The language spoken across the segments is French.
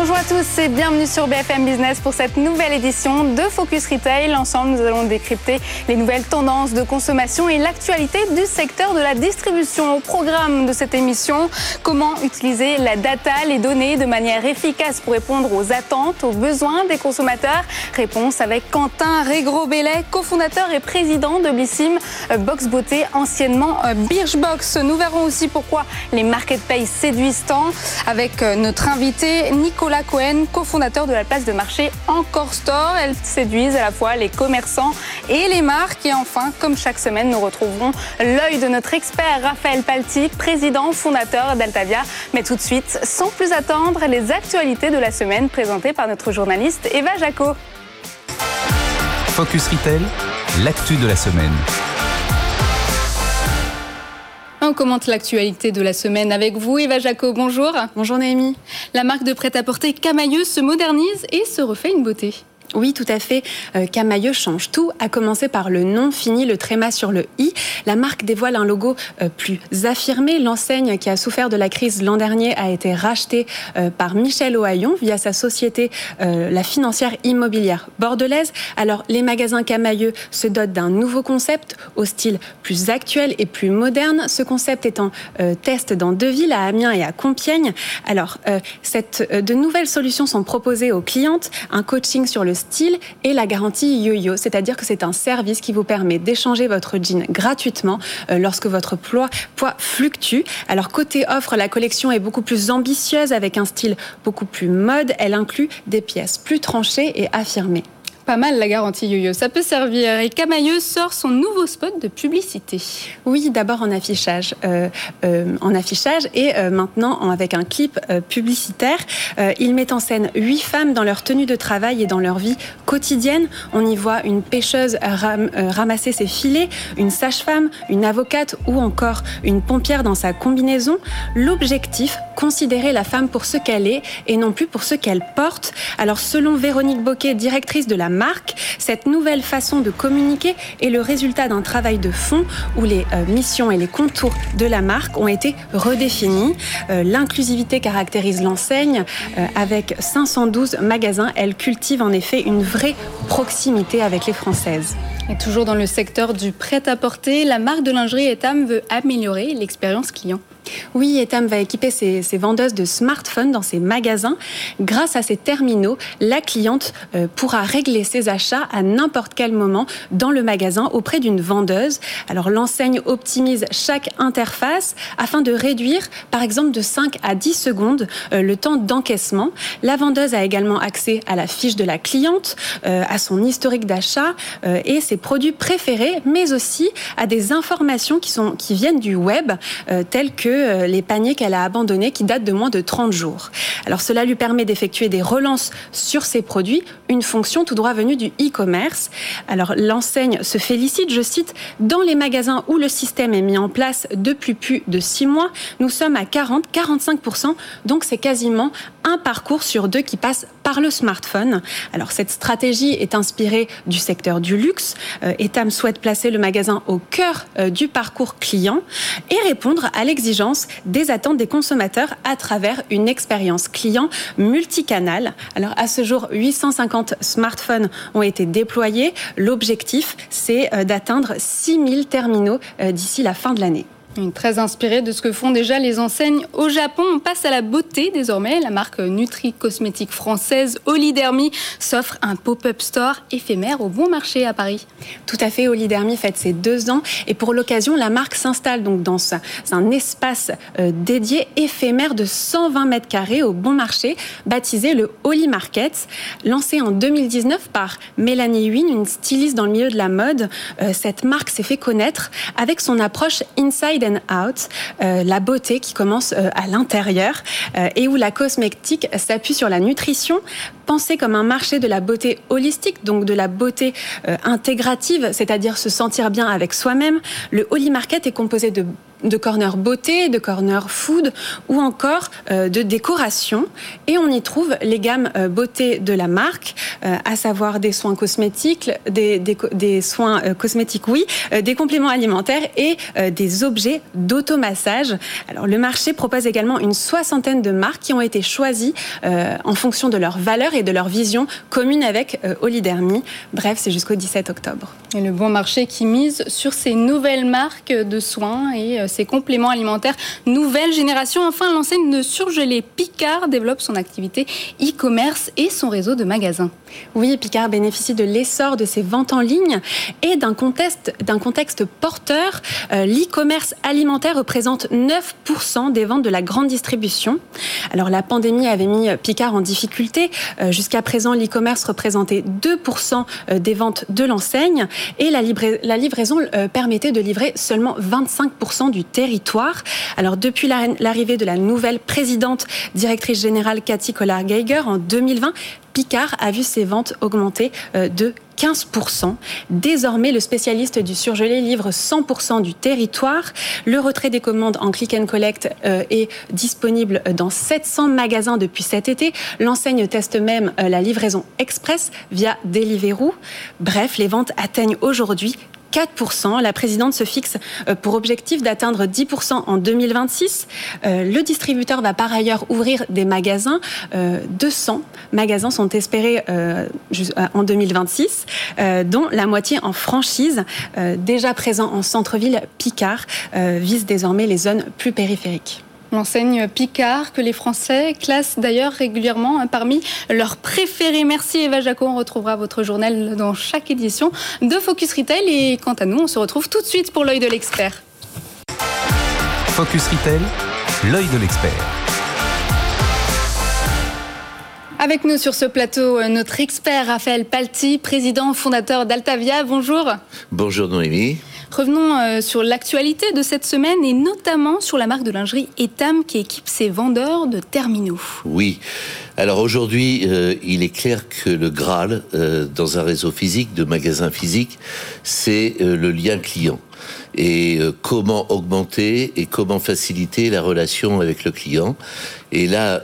Bonjour à tous et bienvenue sur BFM Business pour cette nouvelle édition de Focus Retail. Ensemble, nous allons décrypter les nouvelles tendances de consommation et l'actualité du secteur de la distribution. Au programme de cette émission, comment utiliser la data, les données de manière efficace pour répondre aux attentes, aux besoins des consommateurs? Réponse avec Quentin Régro-Bellet, cofondateur et président de Blissim Box Beauté, anciennement Birchbox. Nous verrons aussi pourquoi les marketplaces séduisent tant avec notre invité Nicolas Nicolas Cohen, cofondateur de la place de marché Encore Store. Elles séduisent à la fois les commerçants et les marques. Et enfin, comme chaque semaine, nous retrouverons l'œil de notre expert Raphaël Paltic, président fondateur d'Altavia. Mais tout de suite, sans plus attendre, les actualités de la semaine présentées par notre journaliste Eva Jaco. Focus Retail, l'actu de la semaine. On commente l'actualité de la semaine avec vous, Eva Jaco. Bonjour. Bonjour Naomi. La marque de prêt-à-porter Camailleux se modernise et se refait une beauté. Oui, tout à fait. Euh, Camailleux change tout, à commencer par le nom fini, le tréma sur le i. La marque dévoile un logo euh, plus affirmé. L'enseigne qui a souffert de la crise l'an dernier a été rachetée euh, par Michel Ohaillon via sa société, la financière immobilière bordelaise. Alors, les magasins Camailleux se dotent d'un nouveau concept au style plus actuel et plus moderne. Ce concept est en test dans deux villes, à Amiens et à Compiègne. Alors, de nouvelles solutions sont proposées aux clientes. Un coaching sur le style et la garantie yo-yo, c'est-à-dire que c'est un service qui vous permet d'échanger votre jean gratuitement euh, lorsque votre poids, poids fluctue. Alors côté offre, la collection est beaucoup plus ambitieuse avec un style beaucoup plus mode. Elle inclut des pièces plus tranchées et affirmées pas mal la garantie yo-yo. Ça peut servir. Et Camailleux sort son nouveau spot de publicité. Oui, d'abord en affichage, euh, euh, en affichage et euh, maintenant en, avec un clip publicitaire. Il met en scène huit femmes dans leur tenue de travail et dans leur vie quotidienne. On y voit une pêcheuse ram, ramasser ses filets, une sage-femme, une avocate ou encore une pompière dans sa combinaison. L'objectif, considérer la femme pour ce qu'elle est et non plus pour ce qu'elle porte. Alors selon Véronique Boquet, directrice de la cette nouvelle façon de communiquer est le résultat d'un travail de fond où les euh, missions et les contours de la marque ont été redéfinis. Euh, L'inclusivité caractérise l'enseigne. Euh, avec 512 magasins, elle cultive en effet une vraie proximité avec les Françaises. Et toujours dans le secteur du prêt-à-porter, la marque de lingerie Etam veut améliorer l'expérience client. Oui, Etam va équiper ses, ses, vendeuses de smartphones dans ses magasins. Grâce à ces terminaux, la cliente euh, pourra régler ses achats à n'importe quel moment dans le magasin auprès d'une vendeuse. Alors l'enseigne optimise chaque interface afin de réduire, par exemple, de 5 à 10 secondes euh, le temps d'encaissement. La vendeuse a également accès à la fiche de la cliente, euh, à son historique d'achat et ses produits préférés, mais aussi à des informations qui, qui viennent du web, telles que les paniers qu'elle a abandonnés qui datent de moins de 30 jours. Alors cela lui permet d'effectuer des relances sur ses produits, une fonction tout droit venue du e-commerce. Alors l'enseigne se félicite, je cite, dans les magasins où le système est mis en place depuis plus de 6 mois, nous sommes à 40-45%, donc c'est quasiment un parcours sur deux qui passe par le smartphone. Alors cette stratégie est inspirée du secteur du luxe. Euh, Etam souhaite placer le magasin au cœur euh, du parcours client et répondre à l'exigence des attentes des consommateurs à travers une expérience client multicanal. Alors à ce jour, 850 smartphones ont été déployés. L'objectif, c'est euh, d'atteindre 6000 terminaux d'ici la fin de l'année. Très inspiré de ce que font déjà les enseignes au Japon. On passe à la beauté désormais. La marque Nutri Cosmétique française Olidermi s'offre un pop-up store éphémère au bon marché à Paris. Tout à fait, Olidermi fête ses deux ans et pour l'occasion, la marque s'installe donc dans un espace euh, dédié éphémère de 120 mètres carrés au bon marché, baptisé le Oli Market. Lancé en 2019 par Mélanie Wynne, une styliste dans le milieu de la mode, euh, cette marque s'est fait connaître avec son approche inside out, euh, la beauté qui commence euh, à l'intérieur euh, et où la cosmétique s'appuie sur la nutrition, pensée comme un marché de la beauté holistique, donc de la beauté intégrative, c'est-à-dire se sentir bien avec soi-même. Le Holy Market est composé de de corner beauté, de corner food ou encore de décoration. Et on y trouve les gammes beauté de la marque, à savoir des soins cosmétiques, des, des soins cosmétiques, oui, des compléments alimentaires et des objets d'automassage. Alors le marché propose également une soixantaine de marques qui ont été choisies en fonction de leurs valeurs et de leur vision commune avec Olidermi. Bref, c'est jusqu'au 17 octobre. Et le bon marché qui mise sur ces nouvelles marques de soins et ces compléments alimentaires nouvelle génération. Enfin, l'enseigne de surgelés Picard développe son activité e-commerce et son réseau de magasins. Oui, Picard bénéficie de l'essor de ses ventes en ligne et d'un contexte, porteur. Euh, l'e-commerce alimentaire représente 9% des ventes de la grande distribution. Alors la pandémie avait mis Picard en difficulté. Euh, jusqu'à présent, l'e-commerce représentait 2% euh, des ventes de l'enseigne et la livraison permettait de livrer seulement 25% du territoire. Alors depuis l'arrivée de la nouvelle présidente directrice générale Cathy Collard-Geiger en 2020, Picard a vu ses ventes augmenter euh, de 15%. Désormais, le spécialiste du surgelé livre 100% du territoire. Le retrait des commandes en click and collect euh, est disponible dans 700 magasins depuis cet été. L'enseigne teste même euh, la livraison express via Deliveroo. Bref, les ventes atteignent aujourd'hui 4%. La présidente se fixe euh, pour objectif d'atteindre 10% en 2026. Euh, le distributeur va par ailleurs ouvrir des magasins. 200 euh, magasins sont espérés en 2026, dont la moitié en franchise. Déjà présent en centre-ville, Picard vise désormais les zones plus périphériques. L'enseigne Picard, que les Français classent d'ailleurs régulièrement hein, parmi leurs préférés. Merci Eva Jaco, on retrouvera votre journal dans chaque édition de Focus Retail. Et quant à nous, on se retrouve tout de suite pour l'œil de l'expert. Focus Retail, l'œil de l'expert. Avec nous sur ce plateau, euh, notre expert Raphaël Palti, président fondateur d'Altavia. Bonjour. Bonjour Noémie. Revenons euh, sur l'actualité de cette semaine et notamment sur la marque de lingerie Etam qui équipe ses vendeurs de terminaux. Oui. Alors aujourd'hui, euh, il est clair que le Graal euh, dans un réseau physique, de magasins physiques, c'est le lien client et comment augmenter et comment faciliter la relation avec le client. Et là,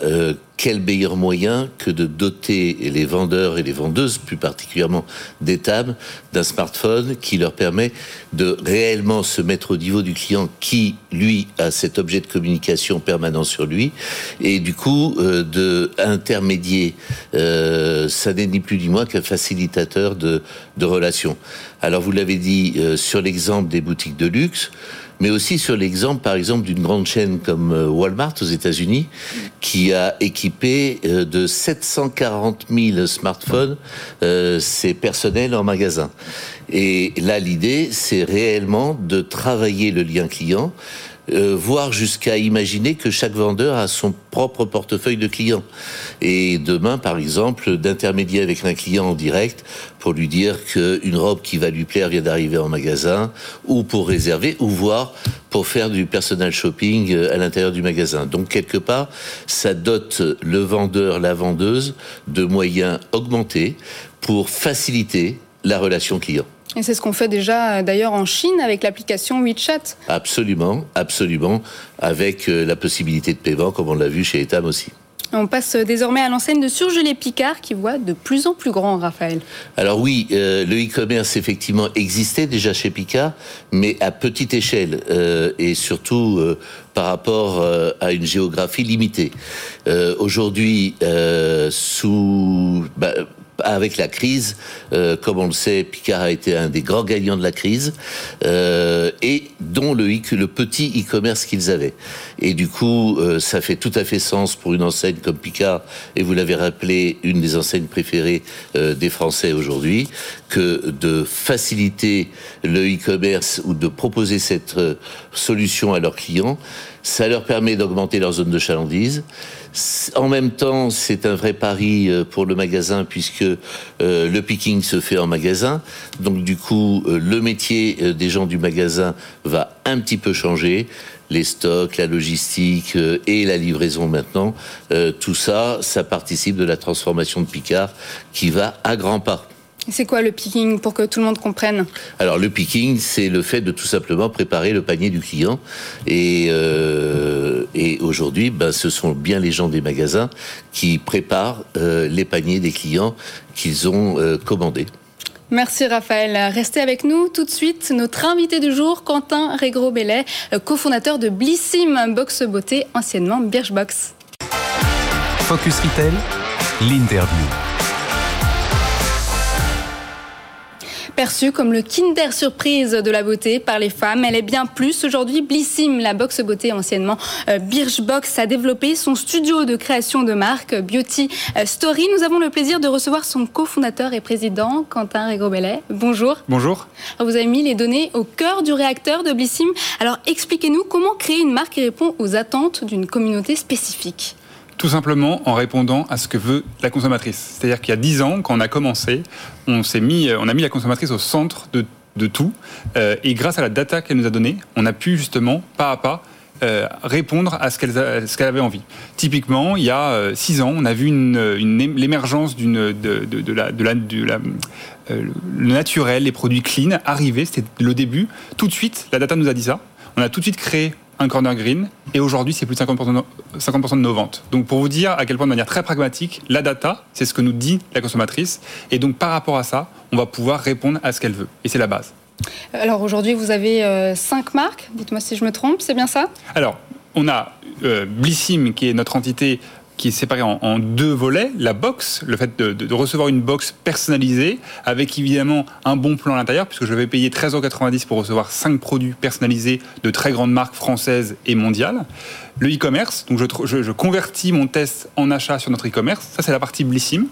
quel meilleur moyen que de doter les vendeurs et les vendeuses, plus particulièrement des tables, d'un smartphone qui leur permet de réellement se mettre au niveau du client qui, lui, a cet objet de communication permanent sur lui, et du coup, euh, de intermédier, euh, ça n'est ni plus ni moins qu'un facilitateur de, de relations. Alors, vous l'avez dit euh, sur l'exemple des boutiques de luxe, mais aussi sur l'exemple, par exemple, d'une grande chaîne comme euh, Walmart aux États-Unis, qui a équipé euh, de 740 000 smartphones euh, ses personnels en magasin. Et là, l'idée, c'est réellement de travailler le lien client euh, voire jusqu'à imaginer que chaque vendeur a son propre portefeuille de clients. Et demain, par exemple, d'intermédier avec un client en direct pour lui dire qu'une robe qui va lui plaire vient d'arriver en magasin, ou pour réserver, ou voir pour faire du personal shopping euh, à l'intérieur du magasin. Donc quelque part, ça dote le vendeur, la vendeuse de moyens augmentés pour faciliter la relation client. Et c'est ce qu'on fait déjà euh, d'ailleurs en Chine avec l'application WeChat. Absolument, absolument, avec euh, la possibilité de paiement comme on l'a vu chez Etam aussi. On passe désormais à l'enseigne de surgelés Picard qui voit de plus en plus grand, Raphaël. Alors oui, euh, le e-commerce effectivement existait déjà chez Picard, mais à petite échelle et surtout par rapport à une géographie limitée. Aujourd'hui, sous avec la crise, euh, comme on le sait, Picard a été un des grands gagnants de la crise, euh, et dont le, petit e-commerce qu'ils avaient. Et du coup, euh, ça fait tout à fait sens pour une enseigne comme Picard, et vous l'avez rappelé, une des enseignes préférées des Français aujourd'hui, que de faciliter le e-commerce ou de proposer cette solution à leurs clients, ça leur permet d'augmenter leur zone de chalandise. En même temps, c'est un vrai pari euh, pour le magasin puisque euh, le picking se fait en magasin. Donc du coup, euh, le métier des gens du magasin va un petit peu changer. Les stocks, la logistique et la livraison maintenant, tout ça, ça participe de la transformation de Picard qui va à grands pas. C'est quoi le picking pour que tout le monde comprenne Alors le picking, c'est le fait de tout simplement préparer le panier du client. Et, euh, et aujourd'hui, ben, ce sont bien les gens des magasins qui préparent euh, les paniers des clients qu'ils ont euh, commandés. Merci Raphaël. Restez avec nous tout de suite. Notre invité du jour, Quentin Régro-Bellet, cofondateur de Blissim Box Beauté, anciennement Birchbox. Focus Retail, l'interview. Perçue comme le Kinder Surprise de la beauté par les femmes, elle est bien plus. Aujourd'hui, Blissim, la box beauté anciennement euh, Birchbox, a développé son studio de création de marque Beauty euh, Story. Nous avons le plaisir de recevoir son cofondateur et président, Quentin Régobellet. Bonjour. Bonjour. Vous avez mis les données au cœur du réacteur de Blissim. Alors expliquez-nous comment créer une marque qui répond aux attentes d'une communauté spécifique. Tout simplement en répondant à ce que veut la consommatrice. C'est-à-dire qu'il y a dix ans, quand on a commencé, on, s'est mis, on a mis la consommatrice au centre de, tout. Euh, et grâce à la data qu'elle nous a donnée, on a pu justement, pas à pas, euh, répondre à ce qu'elle avait envie. Typiquement, il y a euh, six ans, on a vu une, une l'émergence de, de, la, de la, la euh, naturel, les produits clean arriver. C'était le début. Tout de suite, la data nous a dit ça. On a tout de suite créé un corner green, et aujourd'hui, c'est plus de 50%, de 50 de nos ventes. Donc, pour vous dire à quel point, de manière très pragmatique, la data, c'est ce que nous dit la consommatrice, et donc par rapport à ça, on va pouvoir répondre à ce qu'elle veut, et c'est la base. Alors aujourd'hui, vous avez euh, cinq marques. Dites-moi si je me trompe, c'est bien ça? Alors, on a euh, Blissim, qui est notre entité qui est séparé en, deux volets. La box, le fait de, recevoir une box personnalisée, avec évidemment un bon plan à l'intérieur, puisque je vais payer 13,90€ pour recevoir 5 produits personnalisés de très grandes marques françaises et mondiales. Le e-commerce, donc je, convertis mon test en achat sur notre e-commerce. Ça, c'est la partie Blissim.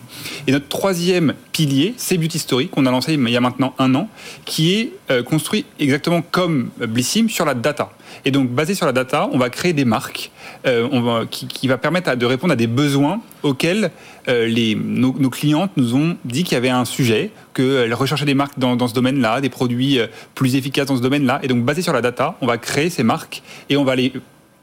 Et notre troisième pilier, c'est Beauty Story, qu'on a lancé il y a maintenant un an, qui est euh, construit exactement comme Blissim sur la data. Et donc, basé sur la data, on va créer des marques euh, qui, va permettre de répondre à des besoins auxquels euh, nos, clientes nous ont dit qu'il y avait un sujet, qu'elles recherchaient des marques dans, dans ce domaine-là, des produits plus efficaces dans ce domaine-là. Et donc, basé sur la data, on va créer ces marques et on va les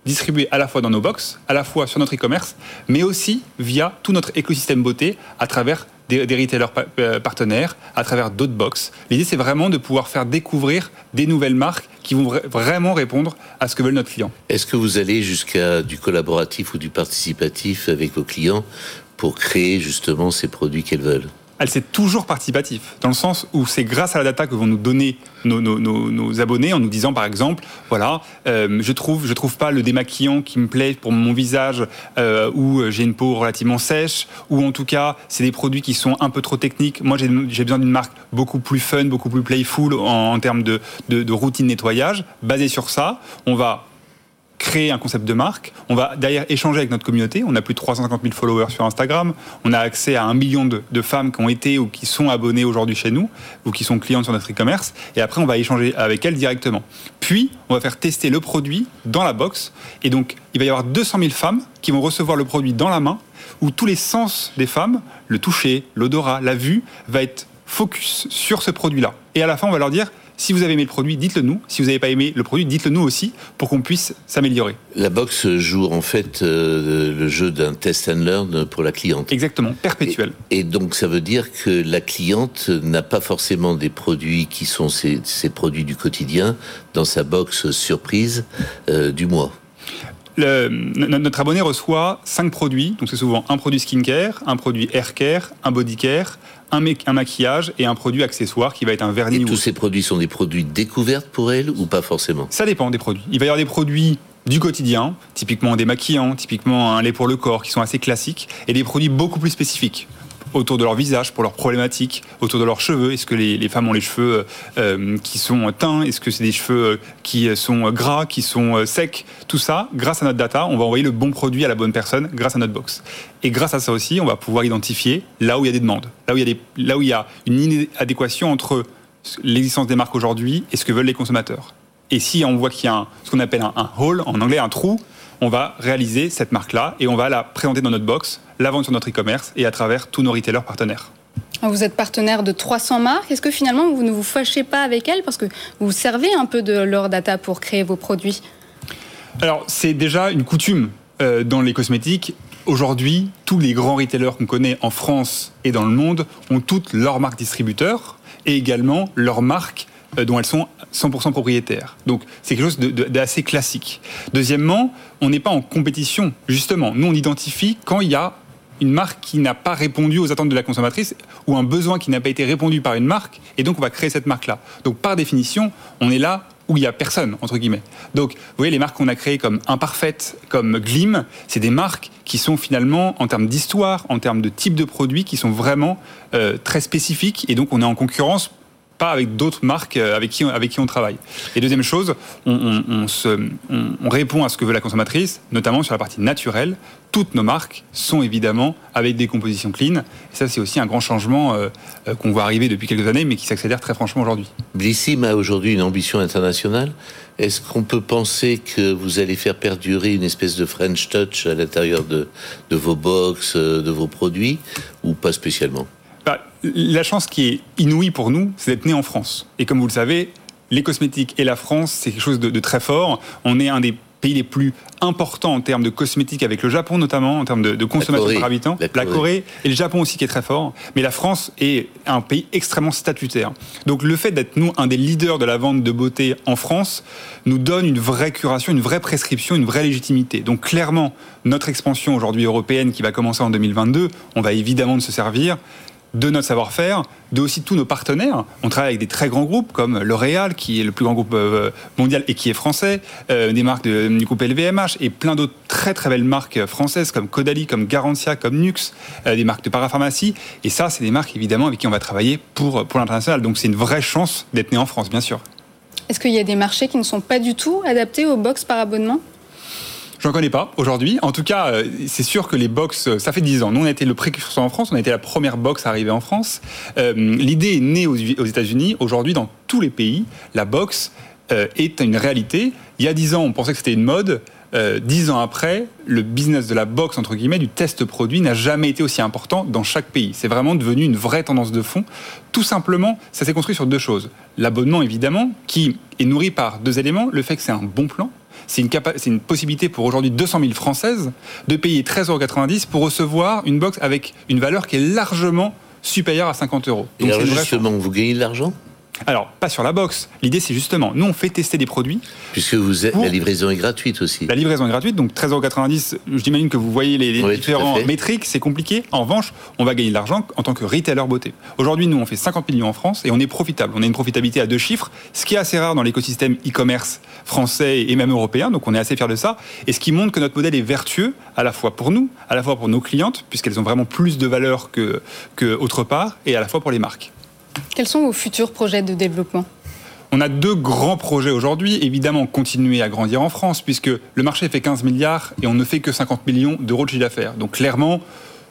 distribuer à la fois dans nos box, à la fois sur notre e-commerce, mais aussi via tout notre écosystème beauté à travers des, retailers partenaires, à travers d'autres box. L'idée, c'est vraiment de pouvoir faire découvrir des nouvelles marques qui vont vraiment répondre à ce que veulent notre client. Est-ce que vous allez jusqu'à du collaboratif ou du participatif avec vos clients pour créer justement ces produits qu'elles veulent? Elle c'est toujours participatif, dans le sens où c'est grâce à la data que vont nous donner nos, abonnés en nous disant par exemple, voilà, euh, je trouve je trouve pas le démaquillant qui me plaît pour mon visage euh, où j'ai une peau relativement sèche, ou en tout cas c'est des produits qui sont un peu trop techniques. Moi j'ai besoin d'une marque beaucoup plus fun, beaucoup plus playful en, en termes de, de, de routine nettoyage. Basé sur ça, on va créer un concept de marque. On va derrière échanger avec notre communauté. On a plus de 350 000 followers sur Instagram. On a accès à un million de, de femmes qui ont été ou qui sont abonnées aujourd'hui chez nous ou qui sont clientes sur notre e-commerce. Et après, on va échanger avec elles directement. Puis, on va faire tester le produit dans la box. Et donc, il va y avoir 200 000 femmes qui vont recevoir le produit dans la main où tous les sens des femmes, le toucher, l'odorat, la vue, va être focus sur ce produit-là. Et à la fin, on va leur dire si vous avez aimé le produit, dites-le nous. Si vous n'avez pas aimé le produit, dites-le nous aussi pour qu'on puisse s'améliorer. La box joue en fait euh, le jeu d'un test and learn pour la cliente. Exactement, perpétuel. Et, et donc ça veut dire que la cliente n'a pas forcément des produits qui sont ses, ses, produits du quotidien dans sa box surprise euh, du mois. Le, notre abonné reçoit 5 produits, donc c'est souvent un produit skincare, un produit hair care, un body care, un, un, maquillage et un produit accessoire qui va être un vernis. Et tous ces produits sont des produits découvertes pour elle ou pas forcément? Ça dépend des produits. Il va y avoir des produits du quotidien, typiquement des maquillants, typiquement un lait pour le corps, qui sont assez classiques, et des produits beaucoup plus spécifiques autour de leur visage, pour leurs problématiques, autour de leurs cheveux. Est-ce que les, femmes ont les cheveux euh, qui sont teints? Est-ce que c'est des cheveux qui sont gras, qui sont secs? Tout ça, grâce à notre data, on va envoyer le bon produit à la bonne personne grâce à notre box. Et grâce à ça aussi, on va pouvoir identifier là où il y a des demandes, là où il y a, là où il y a une inadéquation entre l'existence des marques aujourd'hui et ce que veulent les consommateurs. Et si on voit qu'il y a ce qu'on appelle un, un hole, en anglais un trou, on va réaliser cette marque-là et on va la présenter dans notre box, la vendre sur notre e-commerce et à travers tous nos retailers partenaires. Vous êtes partenaire de 300 marques. Est-ce que finalement vous ne vous fâchez pas avec elles parce que vous servez un peu de leur data pour créer vos produits? Alors c'est déjà une coutume euh, dans les cosmétiques aujourd'hui, tous les grands retailers qu'on connaît en France et dans le monde ont toutes leurs marques distributeurs et également leurs marques dont elles sont 100% propriétaires. Donc c'est quelque chose d'assez classique. Deuxièmement, on n'est pas en compétition. Justement, nous on identifie quand il y a une marque qui n'a pas répondu aux attentes de la consommatrice ou un besoin qui n'a pas été répondu par une marque, et donc on va créer cette marque-là. Donc par définition, on est là où il n'y a personne, entre guillemets. Donc, vous voyez, les marques qu'on a créées comme Imparfaite, comme Glim, c'est des marques qui sont finalement, en termes d'histoire, en termes de type de produit, qui sont vraiment euh, très spécifiques, et donc on est en concurrence pas avec d'autres marques euh, avec qui, avec qui on travaille. Et deuxième chose, on, se, on, répond à ce que veut la consommatrice, notamment sur la partie naturelle. Toutes nos marques sont évidemment avec des compositions clean. Et ça, c'est aussi un grand changement euh, euh, qu'on voit arriver depuis quelques années, mais qui s'accélère très franchement aujourd'hui. Blissim a aujourd'hui une ambition internationale. Est-ce qu'on peut penser que vous allez faire perdurer une espèce de French touch à l'intérieur de, de vos box, de vos produits, ou pas spécialement? Bah, la chance qui est inouïe pour nous, c'est d'être né en France. Et comme vous le savez, les cosmétiques et la France, c'est quelque chose de, très fort. On est un des pays les plus importants en termes de cosmétiques avec le Japon notamment, en termes de, consommation par habitant, la Corée. et le Japon aussi qui est très fort. Mais la France est un pays extrêmement statutaire. Donc le fait d'être nous un des leaders de la vente de beauté en France nous donne une vraie curation, une vraie prescription, une vraie légitimité. Donc clairement, notre expansion aujourd'hui européenne qui va commencer en 2022, on va évidemment de se servir de notre savoir-faire, de aussi tous nos partenaires. On travaille avec des très grands groupes comme L'Oréal, qui est le plus grand groupe euh, mondial et qui est français, euh, des marques du groupe LVMH et plein d'autres très très belles marques françaises comme Caudalie, comme Garantia, comme Nux, euh, des marques de parapharmacie. Et ça, c'est des marques évidemment avec qui on va travailler pour, pour l'international. Donc c'est une vraie chance d'être né en France, bien sûr. Est-ce qu'il y a des marchés qui ne sont pas du tout adaptés aux box par abonnement? J'en connais pas aujourd'hui. En tout cas, euh, c'est sûr que les box, euh, ça fait 10 ans. Nous, on a été le précurseur en France. On a été la première box arrivée en France. Euh, l'idée est née aux, États-Unis. Aujourd'hui, dans tous les pays, la box est une réalité. Il y a 10 ans, on pensait que c'était une mode. Dix ans après, le business de la box, entre guillemets, du test produit, n'a jamais été aussi important dans chaque pays. C'est vraiment devenu une vraie tendance de fond. Tout simplement, ça s'est construit sur deux choses. L'abonnement, évidemment, qui est nourri par deux éléments. Le fait que c'est un bon plan, c'est une, une, possibilité pour aujourd'hui 200 000 Françaises de payer 13,90 euros pour recevoir une box avec une valeur qui est largement supérieure à 50 euros. Donc Et justement, vous gagnez de l'argent? Alors, pas sur la box. L'idée, c'est justement, nous, on fait tester des produits. Puisque vous êtes, la livraison est gratuite aussi. La livraison est gratuite, donc 13,90€. J'imagine que vous voyez les, différents métriques, c'est compliqué. En revanche, on va gagner de l'argent en tant que retailer beauté. Aujourd'hui, nous, on fait 50 millions en France et on est profitable. On a une profitabilité à deux chiffres, ce qui est assez rare dans l'écosystème e-commerce français et même européen, donc on est assez fiers de ça. Et ce qui montre que notre modèle est vertueux, à la fois pour nous, à la fois pour nos clientes, puisqu'elles ont vraiment plus de valeur que, que autre part, et à la fois pour les marques. Quels sont vos futurs projets de développement? On a deux grands projets aujourd'hui. Évidemment, continuer à grandir en France, puisque le marché fait 15 milliards et on ne fait que 50 millions d'euros de chiffre d'affaires. Donc clairement,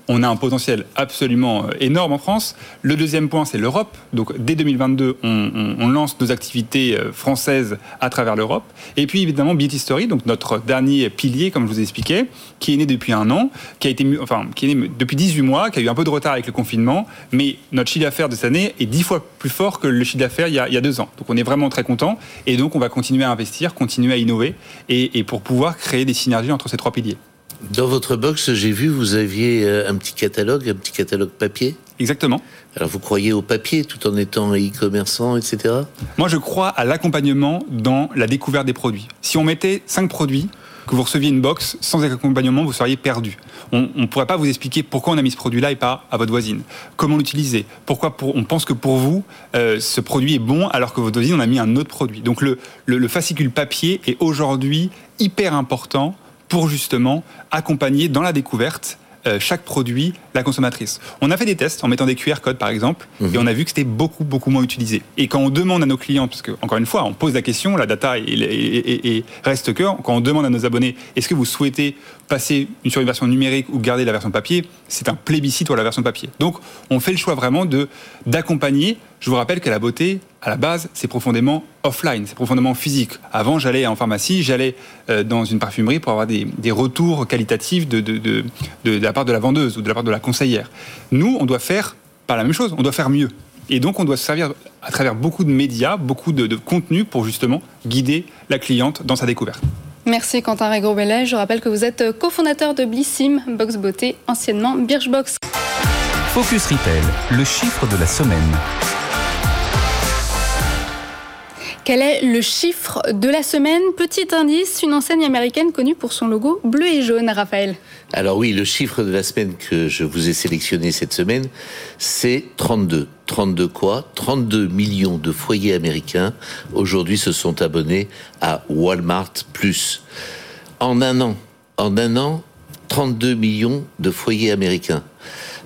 on a un potentiel absolument euh, énorme en France. Le deuxième point, c'est l'Europe. Donc dès 2022, on, lance nos activités euh, françaises à travers l'Europe. Et puis évidemment Beauty Story, donc notre dernier pilier, comme je vous ai expliqué, qui est né depuis un an, qui a été, enfin, qui est né depuis 18 mois, qui a eu un peu de retard avec le confinement, mais notre chiffre d'affaires de cette année est 10 fois plus fort que le chiffre d'affaires il, y a deux ans. Donc on est vraiment très content. Et donc on va continuer à investir, continuer à innover, et pour pouvoir créer des synergies entre ces trois piliers. Dans votre box, j'ai vu, vous aviez euh, un petit catalogue, un petit catalogue papier. Exactement. Alors vous croyez au papier tout en étant e-commerçant, etc. Moi, je crois à l'accompagnement dans la découverte des produits. Si on mettait cinq produits, que vous receviez une box sans accompagnement, vous seriez perdu. On ne pourrait pas vous expliquer pourquoi on a mis ce produit-là et pas à votre voisine. Comment l'utiliser? Pourquoi on pense que pour vous, euh, ce produit est bon alors que votre voisine, on a mis un autre produit? Donc le, le fascicule papier est aujourd'hui hyper important pour justement accompagner dans la découverte euh, chaque produit la consommatrice. On a fait des tests en mettant des QR codes par exemple mhm. et on a vu que c'était beaucoup beaucoup moins utilisé. Et quand on demande à nos clients, parce que encore une fois on pose la question, la data et, reste que quand on demande à nos abonnés est-ce que vous souhaitez passer sur une version numérique ou garder la version papier, c'est un plébiscite pour la version papier. Donc on fait le choix vraiment de d'accompagner. Je vous rappelle que la beauté à la base, c'est profondément offline, c'est profondément physique. Avant, j'allais en pharmacie, j'allais euh, dans une parfumerie pour avoir des, retours qualitatifs de, de, la part de la vendeuse ou de la part de la conseillère. Nous, on doit faire pas la même chose, on doit faire mieux. Et donc, on doit se servir à travers beaucoup de médias, beaucoup de, de contenu pour justement guider la cliente dans sa découverte. Merci Quentin Régro-Bellet. Je rappelle que vous êtes cofondateur de Blissim, Box Beauté, anciennement Birchbox. Focus Retail, le chiffre de la semaine. Quel est le chiffre de la semaine? Petit indice, une enseigne américaine connue pour son logo bleu et jaune, Raphaël. Alors oui, le chiffre de la semaine que je vous ai sélectionné cette semaine, c'est 32. 32 quoi? 32 millions de foyers américains aujourd'hui se sont abonnés à Walmart. En un an, en un an, 32 millions de foyers américains.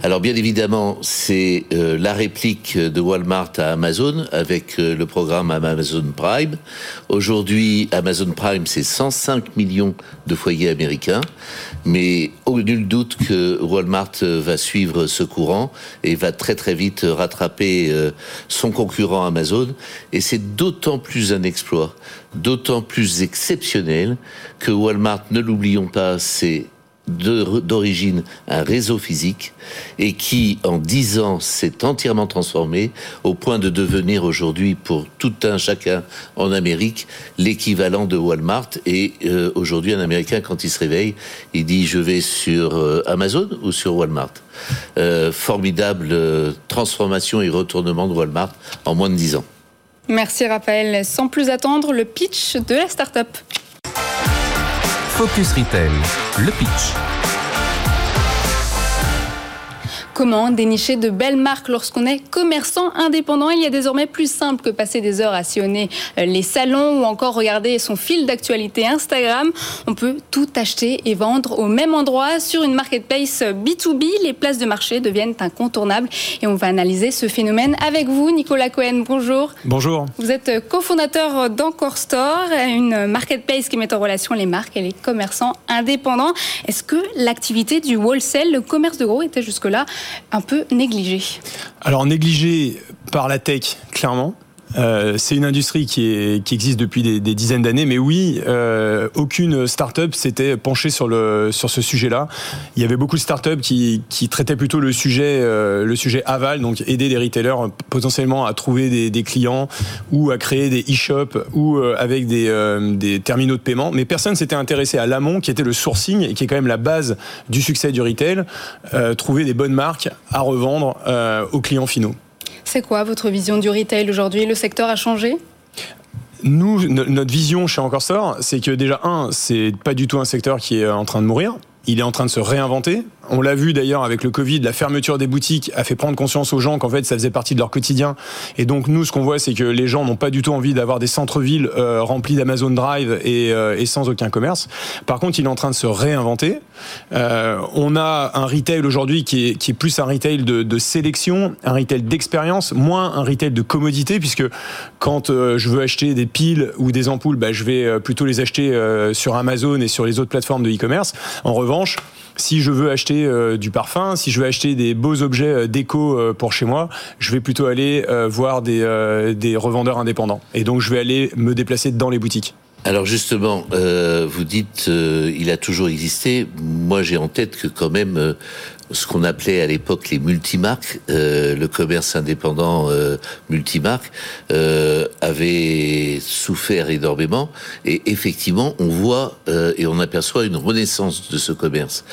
Alors bien évidemment, c'est euh, la réplique de Walmart à Amazon avec euh, le programme Amazon Prime. Aujourd'hui, Amazon Prime, c'est 105 millions de foyers américains, mais au nul doute que Walmart euh, va suivre ce courant et va très très vite rattraper son concurrent Amazon. Et c'est d'autant plus un exploit, d'autant plus exceptionnel que Walmart, ne l'oublions pas, c'est d'origine un réseau physique et qui, en dix ans, s'est entièrement transformé au point de devenir aujourd'hui, pour tout un chacun en Amérique, l'équivalent de Walmart. Et euh, aujourd'hui, un Américain, quand il se réveille, il dit je vais sur euh, Amazon ou sur Walmart? Euh, formidable transformation et retournement de Walmart en moins de dix ans. Merci Raphaël. Sans plus attendre, le pitch de la start-up. Focus Retail, le pitch. Comment dénicher de belles marques lorsqu'on est commerçant indépendant Il y a désormais plus simple que passer des heures à sillonner euh, les salons ou encore regarder son fil d'actualité Instagram. On peut tout acheter et vendre au même endroit sur une marketplace B2B. Les places de marché deviennent incontournables et on va analyser ce phénomène avec vous, Nicolas Cohen. Bonjour. Bonjour. Vous êtes cofondateur d'Encore Store, une marketplace qui met en relation les marques et les commerçants indépendants. Est-ce que l'activité du wholesale, le commerce de gros, était jusque-là un peu négligé Alors négligé par la tech, clairement. Euh, c'est une industrie qui, existe depuis des, dizaines d'années, mais oui, euh, aucune start-up s'était penchée sur, le, sur ce sujet-là. Il y avait beaucoup de start-up qui, traitaient plutôt le sujet, euh, le sujet aval, donc aider des retailers potentiellement à trouver des, clients ou à créer des e-shops ou avec des, terminaux de paiement. Mais personne s'était intéressé à l'amont, qui était le sourcing et qui est quand même la base du succès du retail, trouver des bonnes marques à revendre aux clients finaux. C'est quoi votre vision du retail aujourd'hui? Le secteur a changé? Nous, notre vision chez Encore c'est que déjà, un, c'est pas du tout un secteur qui est en train de mourir. Il est en train de se réinventer. On l'a vu d'ailleurs avec le Covid, la fermeture des boutiques a fait prendre conscience aux gens qu'en fait ça faisait partie de leur quotidien. Et donc nous, ce qu'on voit, c'est que les gens n'ont pas du tout envie d'avoir des centres-villes euh, remplis d'Amazon Drive et, euh, et, sans aucun commerce. Par contre, il est en train de se réinventer. Euh, on a un retail aujourd'hui qui est, plus un retail de, sélection, un retail d'expérience, moins un retail de commodité, puisque quand je veux acheter des piles ou des ampoules, bah, je vais plutôt les acheter sur Amazon et sur les autres plateformes de e-commerce. En revanche, si je veux acheter euh, du parfum, si je veux acheter des beaux objets euh, déco euh, pour chez moi, je vais plutôt aller voir des, des revendeurs indépendants. Et donc je vais aller me déplacer dans les boutiques. Alors justement, vous dites il a toujours existé. Moi, j'ai en tête que quand même ce qu'on appelait à l'époque les multimarques, euh, le commerce indépendant euh, multimarque, euh, avait souffert énormément. Et effectivement, on voit euh, et on aperçoit une renaissance de ce commerce.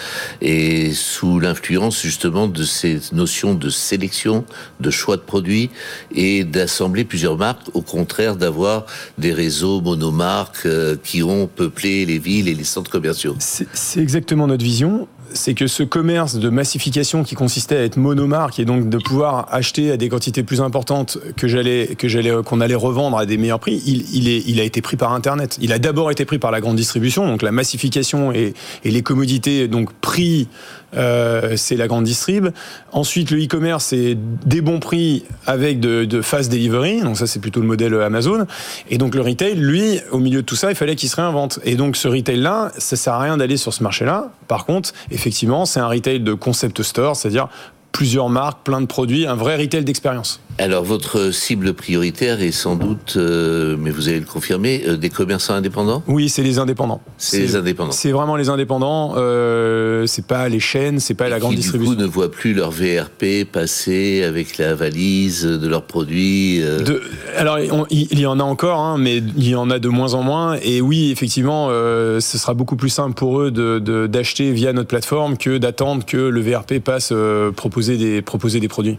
Et sous l'influence justement de ces notions de sélection, de choix de produits et d'assembler plusieurs marques, au contraire d'avoir des réseaux monomarques qui ont peuplé les villes et les centres commerciaux. C'est exactement notre vision c'est que ce commerce de massification qui consistait à être monomarque et donc de pouvoir acheter à des quantités plus importantes que j'allais que j'allais qu'on allait revendre à des meilleurs prix, il, il, est, il a été pris par Internet. Il a d'abord été pris par la grande distribution, donc la massification et, et les commodités, donc prix euh, c'est la grande distrib. Ensuite, le e-commerce, c'est des bons prix avec de, fast delivery. Donc ça, c'est plutôt le modèle Amazon. Et donc le retail, lui, au milieu de tout ça, il fallait qu'il se réinvente. Et donc ce retail-là, ça sert à rien d'aller sur ce marché-là. Par contre, effectivement, c'est un retail de concept store, c'est-à-dire plusieurs marques, plein de produits, un vrai retail d'expérience. Alors, votre cible prioritaire est sans doute, euh, mais vous allez le confirmer, euh, des commerçants indépendants? Oui, c'est les indépendants. C'est les indépendants. C'est vraiment les indépendants. Euh, c'est pas les chaînes, c'est pas Et la grande qui, distribution. Du coup, ne voient plus leur VRP passer avec la valise de leurs produits. euh, De- alors, on- il y en a encore, hein, mais il y en a de moins en moins. Et oui, effectivement, ce sera beaucoup plus simple pour eux de- de- d'acheter via notre plateforme que d'attendre que le VRP passe proposer, des, proposer des produits.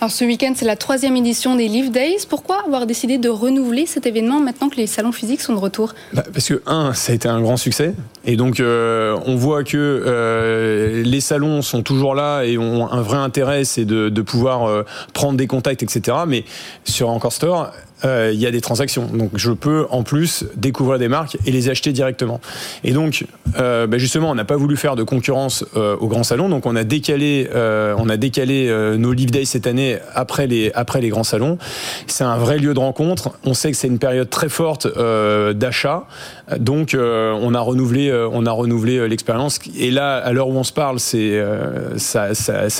Alors ce week-end, c'est la troisième édition des Live Days. Pourquoi avoir décidé de renouveler cet événement maintenant que les salons physiques sont de retour? Bah, parce que, un, ça a été un grand succès. Et donc, euh, on voit que euh, les salons sont toujours là et ont un vrai intérêt, c'est de, de pouvoir euh, prendre des contacts, etc. Mais sur Encore Store, euh, il y a des transactions. Donc, je peux en plus découvrir des marques et les acheter directement. Et donc, euh, bah, justement, on n'a pas voulu faire de concurrence euh, au grand salon. Donc, on a décalé, on a décalé nos Live Days cette année après les, après les grands salons. C'est un vrai lieu de rencontre. On sait que c'est une période très forte d'achat. Donc, on a renouvelé, on a renouvelé l'expérience. Et là, à l'heure où on se parle, c'est ça,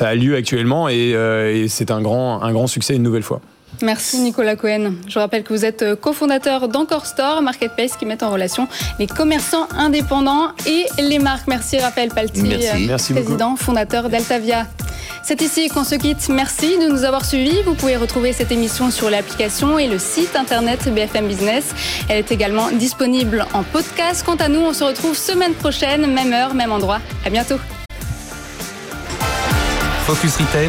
a lieu actuellement et, et c'est un grand, un grand succès une nouvelle fois. Merci Nicolas Cohen. Je rappelle que vous êtes euh, cofondateur d'Encore Store, marketplace qui met en relation les commerçants indépendants et les marques. Merci Raphaël Palti, Merci. euh, Merci président, fondateur d'Altavia. C'est ici qu'on se quitte. Merci de nous avoir suivis. Vous pouvez retrouver cette émission sur l'application et le site internet BFM Business. Elle est également disponible en podcast. Quant à nous, on se retrouve semaine prochaine, même heure, même endroit. À bientôt. Focus Retail,